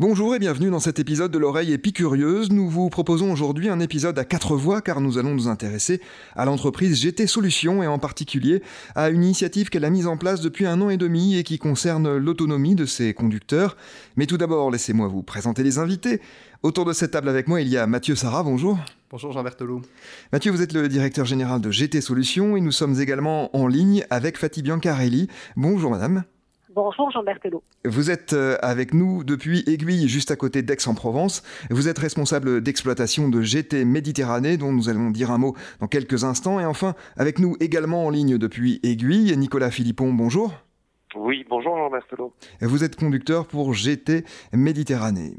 Bonjour et bienvenue dans cet épisode de l'oreille épicurieuse. Nous vous proposons aujourd'hui un épisode à quatre voix car nous allons nous intéresser à l'entreprise GT Solutions et en particulier à une initiative qu'elle a mise en place depuis un an et demi et qui concerne l'autonomie de ses conducteurs. Mais tout d'abord, laissez-moi vous présenter les invités. Autour de cette table avec moi, il y a Mathieu Sarah, bonjour. Bonjour Jean Berthelot. Mathieu, vous êtes le directeur général de GT Solutions et nous sommes également en ligne avec Fatih Biancarelli. Bonjour madame. Bonjour Jean Berthelot. Vous êtes euh, avec nous depuis Aiguille, juste à côté d'Aix-en-Provence. Vous êtes responsable d'exploitation de GT Méditerranée, dont nous allons dire un mot dans quelques instants. Et enfin, avec nous également en ligne depuis Aiguille, Nicolas Philippon, bonjour. Oui, bonjour Jean Berthelot. Vous êtes conducteur pour GT Méditerranée.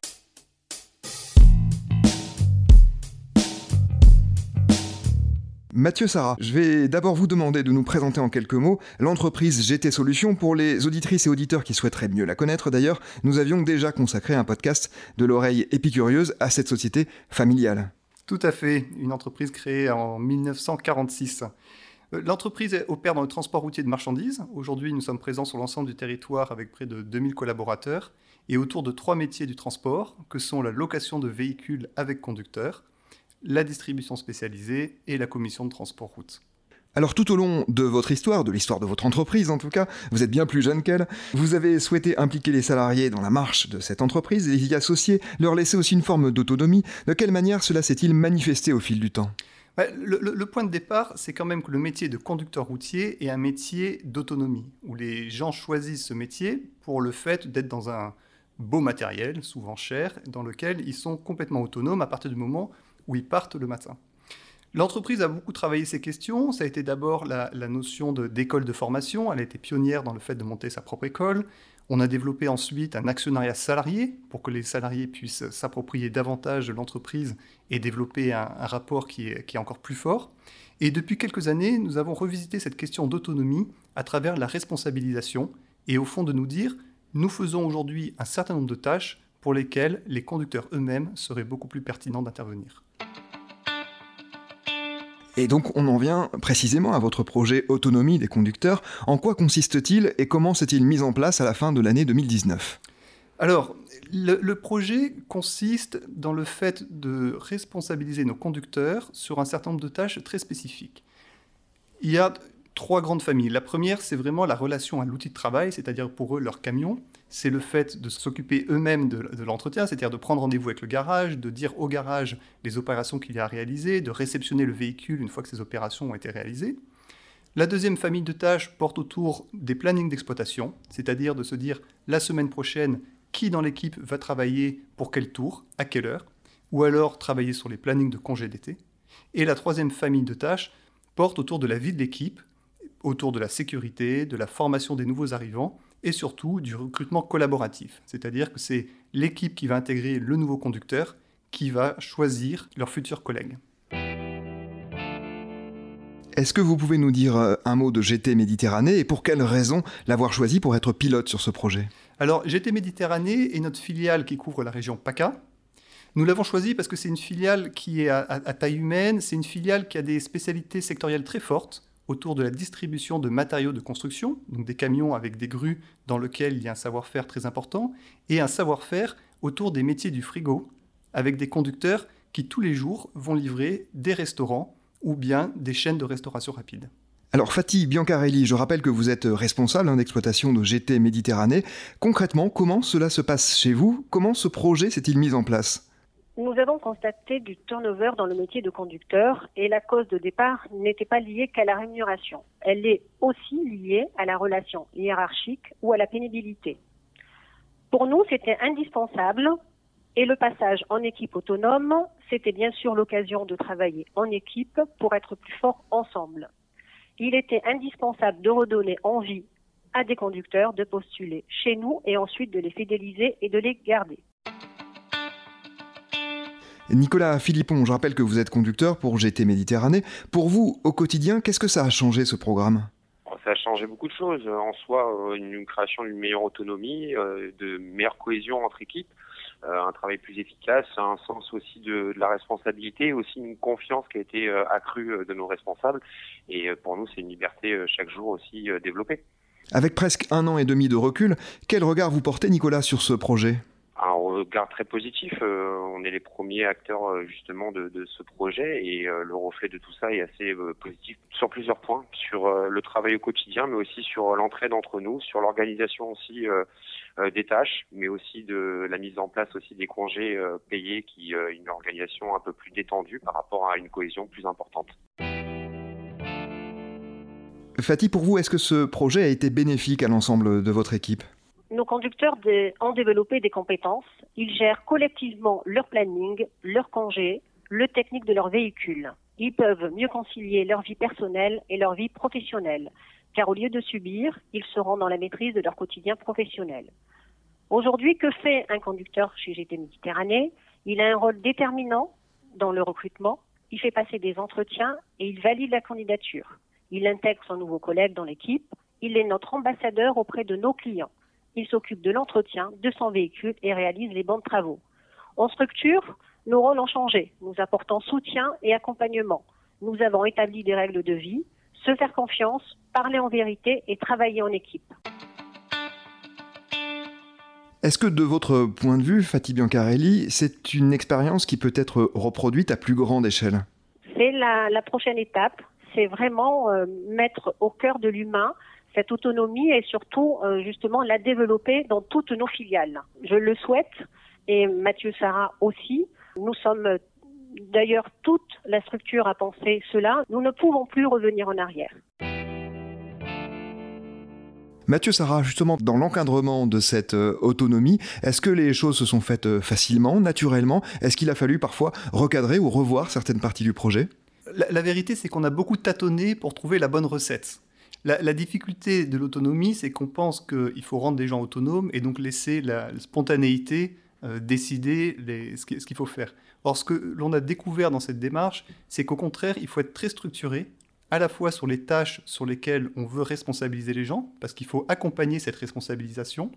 Mathieu Sarah, je vais d'abord vous demander de nous présenter en quelques mots l'entreprise GT Solutions. Pour les auditrices et auditeurs qui souhaiteraient mieux la connaître, d'ailleurs, nous avions déjà consacré un podcast de l'oreille épicurieuse à cette société familiale. Tout à fait, une entreprise créée en 1946. Euh, l'entreprise opère dans le transport routier de marchandises. Aujourd'hui, nous sommes présents sur l'ensemble du territoire avec près de 2000 collaborateurs et autour de trois métiers du transport, que sont la location de véhicules avec conducteur, la distribution spécialisée et la commission de transport route. Alors tout au long de votre histoire, de l'histoire de votre entreprise en tout cas, vous êtes bien plus jeune qu'elle, vous avez souhaité impliquer les salariés dans la marche de cette entreprise et y associer, leur laisser aussi une forme d'autonomie. De quelle manière cela s'est-il manifesté au fil du temps? Le, le, point de départ, c'est quand même que le métier de conducteur routier est un métier d'autonomie, où les gens choisissent ce métier pour le fait d'être dans un beau matériel, souvent cher, dans lequel ils sont complètement autonomes à partir du moment où ils partent le matin. L'entreprise a beaucoup travaillé ces questions. Ça a été d'abord la, notion d'école de, formation. Elle a été pionnière dans le fait de monter sa propre école. On a développé ensuite un actionnariat salarié pour que les salariés puissent s'approprier davantage de l'entreprise et développer un, rapport qui est, encore plus fort. Et depuis quelques années, nous avons revisité cette question d'autonomie à travers la responsabilisation et au fond de nous dire, nous faisons aujourd'hui un certain nombre de tâches pour lesquelles les conducteurs eux-mêmes seraient beaucoup plus pertinents d'intervenir. Et donc on en vient précisément à votre projet Autonomie des conducteurs. En quoi consiste-t-il et comment s'est-il mis en place à la fin de l'année 2019 alors, le, projet consiste dans le fait de responsabiliser nos conducteurs sur un certain nombre de tâches très spécifiques. Il y a trois grandes familles. La première, c'est vraiment la relation à l'outil de travail, c'est-à-dire pour eux leur camion c'est le fait de s'occuper eux-mêmes de, l'entretien, c'est-à-dire de prendre rendez-vous avec le garage, de dire au garage les opérations qu'il y a à réaliser, de réceptionner le véhicule une fois que ces opérations ont été réalisées. La deuxième famille de tâches porte autour des plannings d'exploitation, c'est-à-dire de se dire la semaine prochaine, qui dans l'équipe va travailler pour quel tour, à quelle heure, ou alors travailler sur les plannings de congé d'été. Et la troisième famille de tâches porte autour de la vie de l'équipe, autour de la sécurité, de la formation des nouveaux arrivants, et surtout du recrutement collaboratif. C'est-à-dire que c'est l'équipe qui va intégrer le nouveau conducteur qui va choisir leurs futurs collègues. Est-ce que vous pouvez nous dire euh, un mot de GT Méditerranée et pour quelle raison l'avoir choisi pour être pilote sur ce projet? Alors GT Méditerranée est notre filiale qui couvre la région PACA. Nous l'avons choisi parce que c'est une filiale qui est à, à taille humaine, c'est une filiale qui a des spécialités sectorielles très fortes autour de la distribution de matériaux de construction, donc des camions avec des grues dans lesquels il y a un savoir-faire très important, et un savoir-faire autour des métiers du frigo, avec des conducteurs qui tous les jours vont livrer des restaurants ou bien des chaînes de restauration rapide. Alors Fatih Biancarelli, je rappelle que vous êtes responsable hein, d'exploitation de GT Méditerranée. Concrètement, comment cela se passe chez vous? Comment ce projet s'est-il mis en place? Nous avons constaté du turnover dans le métier de conducteur et la cause de départ n'était pas liée qu'à la rémunération. Elle est aussi liée à la relation hiérarchique ou à la pénibilité. Pour nous, c'était indispensable et le passage en équipe autonome, c'était bien sûr l'occasion de travailler en équipe pour être plus forts ensemble. Il était indispensable de redonner envie à des conducteurs de postuler chez nous et ensuite de les fidéliser et de les garder. Nicolas Philippon, je rappelle que vous êtes conducteur pour GT Méditerranée. Pour vous, au quotidien, qu'est-ce que ça a changé ce programme? Ça a changé beaucoup de choses. En soi, euh, une création d'une meilleure autonomie, euh, de meilleure cohésion entre équipes, euh, un travail plus efficace, un sens aussi de, la responsabilité, aussi une confiance qui a été accrue de nos responsables. Et pour nous, c'est une liberté chaque jour aussi développée. Avec presque un an et demi de recul, quel regard vous portez, Nicolas, sur ce projet? Un regard très positif. Euh, on est les premiers acteurs euh, justement de, ce projet et euh, le reflet de tout ça est assez positif sur plusieurs points, sur le travail au quotidien, mais aussi sur l'entraide entre nous, sur l'organisation aussi des tâches, mais aussi de la mise en place aussi des congés payés, qui est une organisation un peu plus détendue par rapport à une cohésion plus importante. Fatih, pour vous, est-ce que ce projet a été bénéfique à l'ensemble de votre équipe? Nos conducteurs ont développé des compétences. Ils gèrent collectivement leur planning, leur congé, le technique de leur véhicule. Ils peuvent mieux concilier leur vie personnelle et leur vie professionnelle, car au lieu de subir, ils seront dans la maîtrise de leur quotidien professionnel. Aujourd'hui, que fait un conducteur chez GT Méditerranée? Il a un rôle déterminant dans le recrutement, il fait passer des entretiens et il valide la candidature. Il intègre son nouveau collègue dans l'équipe, il est notre ambassadeur auprès de nos clients. Il s'occupe de l'entretien de son véhicule et réalise les bons travaux. En structure, nos rôles ont changé. Nous apportons soutien et accompagnement. Nous avons établi des règles de vie, se faire confiance, parler en vérité et travailler en équipe. Est-ce que de votre point de vue, Fatih Biancarelli, c'est une expérience qui peut être reproduite à plus grande échelle? C'est la, prochaine étape. C'est vraiment euh, mettre au cœur de l'humain cette autonomie et surtout euh, justement la développer dans toutes nos filiales. Je le souhaite et Mathieu Sarah aussi. Nous sommes d'ailleurs toute la structure à penser cela. Nous ne pouvons plus revenir en arrière. Mathieu Sarah, justement, dans l'encadrement de cette euh, autonomie, est-ce que les choses se sont faites euh, facilement, naturellement? Est-ce qu'il a fallu parfois recadrer ou revoir certaines parties du projet? La, vérité, c'est qu'on a beaucoup tâtonné pour trouver la bonne recette. La, difficulté de l'autonomie, c'est qu'on pense qu'il faut rendre des gens autonomes et donc laisser la spontanéité euh, décider ce qu'il faut faire. Or, ce que l'on a découvert dans cette démarche, c'est qu'au contraire, il faut être très structuré, à la fois sur les tâches sur lesquelles on veut responsabiliser les gens, parce qu'il faut accompagner cette responsabilisation,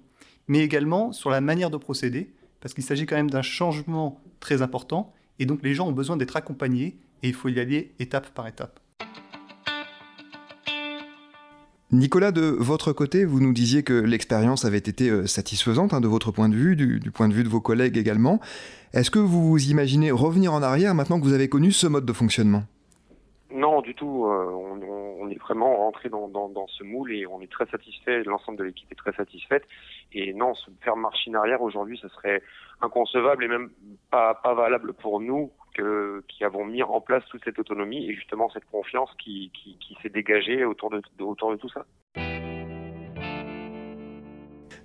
mais également sur la manière de procéder, parce qu'il s'agit quand même d'un changement très important, et donc les gens ont besoin d'être accompagnés, et il faut y aller étape par étape. Nicolas, de votre côté, vous nous disiez que l'expérience avait été euh, satisfaisante hein, de votre point de vue, du, point de vue de vos collègues également. Est-ce que vous vous imaginez revenir en arrière maintenant que vous avez connu ce mode de fonctionnement? Non, du tout. Euh, on, est vraiment rentré dans, ce moule et on est très satisfait, l'ensemble de l'équipe est très satisfaite. Et non, se faire marche en arrière aujourd'hui, ce serait inconcevable et même pas valable pour nous qui avons mis en place toute cette autonomie et justement cette confiance qui, s'est dégagée autour de, autour de tout ça.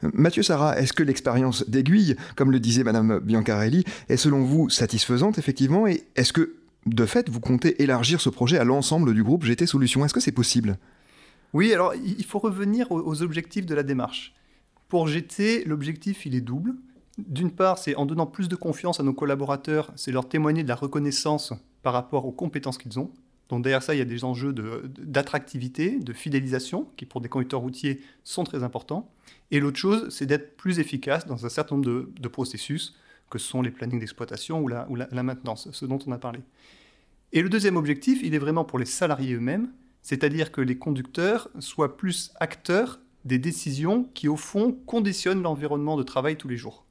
Mathieu Sarah, est-ce que l'expérience d'aiguille, comme le disait Madame Biancarelli, est selon vous satisfaisante effectivement et est-ce que de fait vous comptez élargir ce projet à l'ensemble du groupe GT Solutions? Est-ce que c'est possible? Oui, alors il faut revenir aux objectifs de la démarche. Pour GT, l'objectif il est double. D'une part, c'est en donnant plus de confiance à nos collaborateurs, c'est leur témoigner de la reconnaissance par rapport aux compétences qu'ils ont. Donc derrière ça, il y a des enjeux d'attractivité, de, fidélisation, qui pour des conducteurs routiers sont très importants. Et l'autre chose, c'est d'être plus efficace dans un certain nombre de, processus, que sont les plannings d'exploitation ou, la, ou la, maintenance, ce dont on a parlé. Et le deuxième objectif, il est vraiment pour les salariés eux-mêmes, c'est-à-dire que les conducteurs soient plus acteurs des décisions qui, au fond, conditionnent l'environnement de travail tous les jours.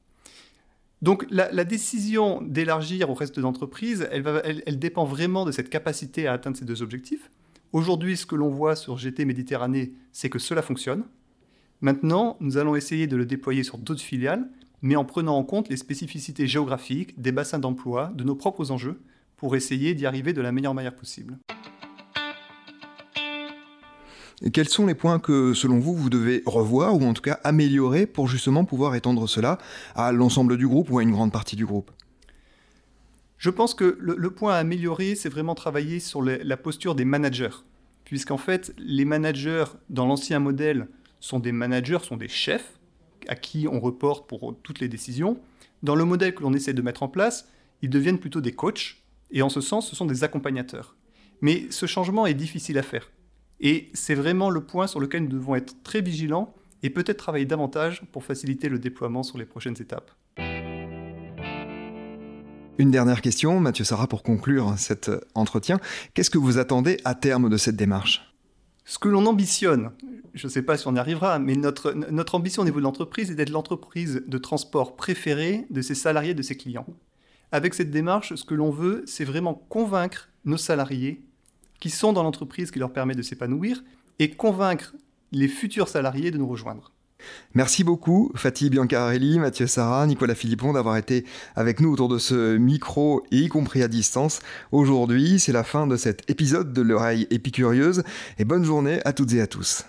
Donc la, décision d'élargir au reste de l'entreprise, elle, dépend vraiment de cette capacité à atteindre ces deux objectifs. Aujourd'hui, ce que l'on voit sur GT Méditerranée, c'est que cela fonctionne. Maintenant, nous allons essayer de le déployer sur d'autres filiales, mais en prenant en compte les spécificités géographiques, des bassins d'emploi, de nos propres enjeux, pour essayer d'y arriver de la meilleure manière possible quels sont les points que, selon vous, vous devez revoir ou en tout cas améliorer pour justement pouvoir étendre cela à l'ensemble du groupe ou à une grande partie du groupe? Je pense que le, point à améliorer, c'est vraiment travailler sur la posture des managers. Puisqu'en fait, les managers, dans l'ancien modèle, sont des managers, sont des chefs à qui on reporte pour toutes les décisions. Dans le modèle que l'on essaie de mettre en place, ils deviennent plutôt des coachs, et en ce sens, ce sont des accompagnateurs. Mais ce changement est difficile à faire. Et c'est vraiment le point sur lequel nous devons être très vigilants et peut-être travailler davantage pour faciliter le déploiement sur les prochaines étapes. Une dernière question, Mathieu Sarah, pour conclure cet entretien. Qu'est-ce que vous attendez à terme de cette démarche? Ce que l'on ambitionne, je ne sais pas si on y arrivera, mais notre, notre ambition au niveau de l'entreprise est d'être l'entreprise de transport préférée de ses salariés, de ses clients. Avec cette démarche, ce que l'on veut, c'est vraiment convaincre nos salariés qui sont dans l'entreprise qui leur permet de s'épanouir et convaincre les futurs salariés de nous rejoindre. Merci beaucoup, Fatih Biancarelli, Mathieu Sarah, Nicolas Philippon, d'avoir été avec nous autour de ce micro et y compris à distance. Aujourd'hui, c'est la fin de cet épisode de l'oreille épicurieuse et bonne journée à toutes et à tous.